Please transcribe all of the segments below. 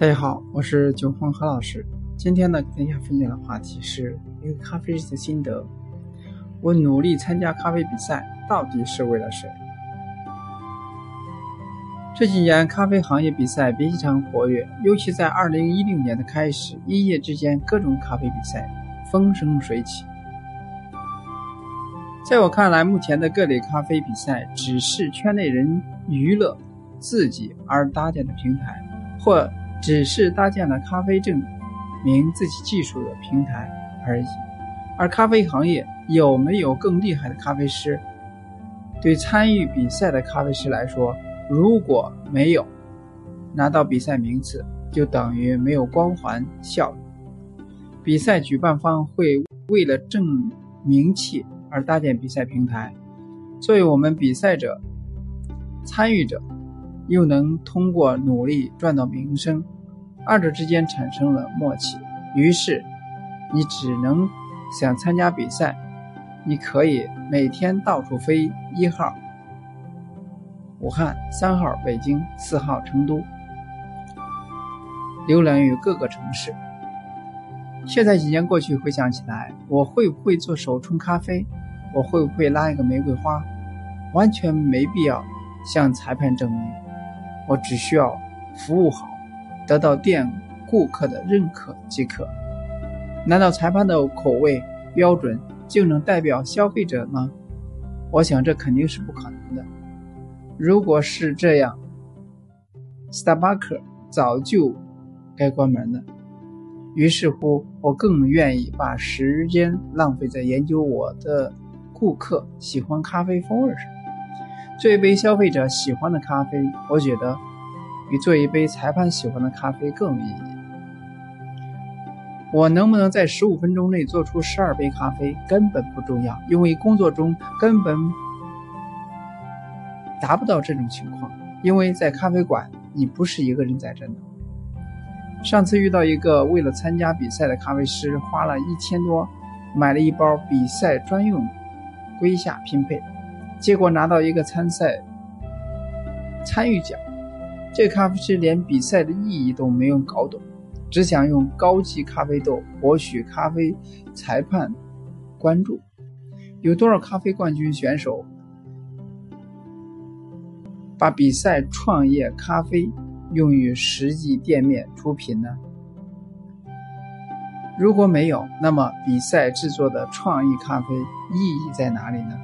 大家好，我是九峰何老师。今天呢，跟大家分享的话题是一个咖啡师的心得。我努力参加咖啡比赛，到底是为了谁？这几年咖啡行业比赛非常活跃，尤其在二零一六年的开始，一夜之间各种咖啡比赛风生水起。在我看来，目前的各类咖啡比赛只是圈内人娱乐自己而搭建的平台，或只是搭建了咖啡证明自己技术的平台而已。而咖啡行业有没有更厉害的咖啡师？对参与比赛的咖啡师来说，如果没有拿到比赛名次，就等于没有光环效应。比赛举办方会为了挣名气。而搭建比赛平台，作为我们比赛者、参与者，又能通过努力赚到名声，二者之间产生了默契。于是，你只能想参加比赛，你可以每天到处飞：一号武汉，三号北京，四号成都，浏览于各个城市。现在几年过去，回想起来，我会不会做手冲咖啡？我会不会拉一个玫瑰花？完全没必要向裁判证明，我只需要服务好，得到店顾客的认可即可。难道裁判的口味标准就能代表消费者吗？我想这肯定是不可能的。如果是这样星巴克早就该关门了。于是乎，我更愿意把时间浪费在研究我的。顾客喜欢咖啡风味上，做一杯消费者喜欢的咖啡，我觉得比做一杯裁判喜欢的咖啡更有意义。我能不能在十五分钟内做出十二杯咖啡根本不重要，因为工作中根本达不到这种情况。因为在咖啡馆，你不是一个人在战斗。上次遇到一个为了参加比赛的咖啡师，花了一千多买了一包比赛专用。麾下拼配，结果拿到一个参赛参与奖。这咖啡师连比赛的意义都没有搞懂，只想用高级咖啡豆博取咖啡裁判关注。有多少咖啡冠军选手把比赛创业咖啡用于实际店面出品呢？如果没有，那么比赛制作的创意咖啡意义在哪里呢？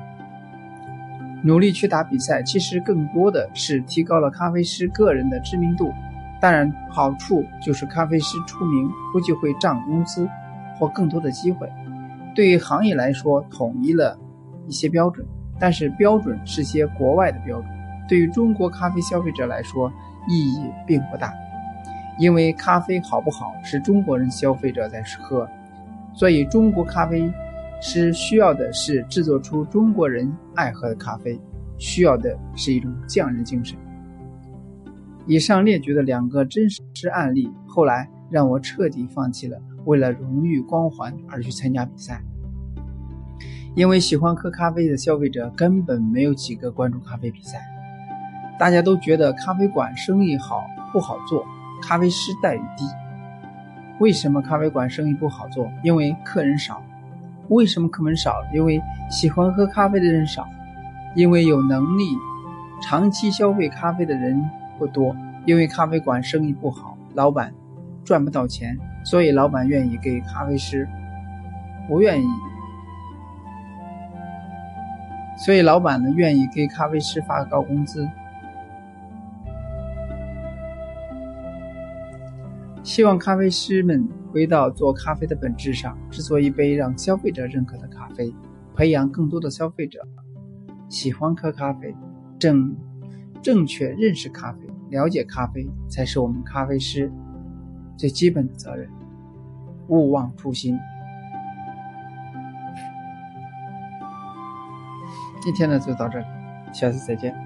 努力去打比赛，其实更多的是提高了咖啡师个人的知名度。当然，好处就是咖啡师出名，估计会涨工资或更多的机会。对于行业来说，统一了一些标准，但是标准是些国外的标准，对于中国咖啡消费者来说意义并不大。因为咖啡好不好是中国人消费者在喝，所以中国咖啡师需要的是制作出中国人爱喝的咖啡，需要的是一种匠人精神。以上列举的两个真实案例，后来让我彻底放弃了为了荣誉光环而去参加比赛，因为喜欢喝咖啡的消费者根本没有几个关注咖啡比赛，大家都觉得咖啡馆生意好不好做。咖啡师待遇低，为什么咖啡馆生意不好做？因为客人少。为什么客人少？因为喜欢喝咖啡的人少。因为有能力长期消费咖啡的人不多。因为咖啡馆生意不好，老板赚不到钱，所以老板愿意给咖啡师，不愿意，所以老板呢愿意给咖啡师发高工资。希望咖啡师们回到做咖啡的本质上，制作一杯让消费者认可的咖啡，培养更多的消费者喜欢喝咖啡，正正确认识咖啡，了解咖啡，才是我们咖啡师最基本的责任。勿忘初心。今天呢就到这里，下次再见。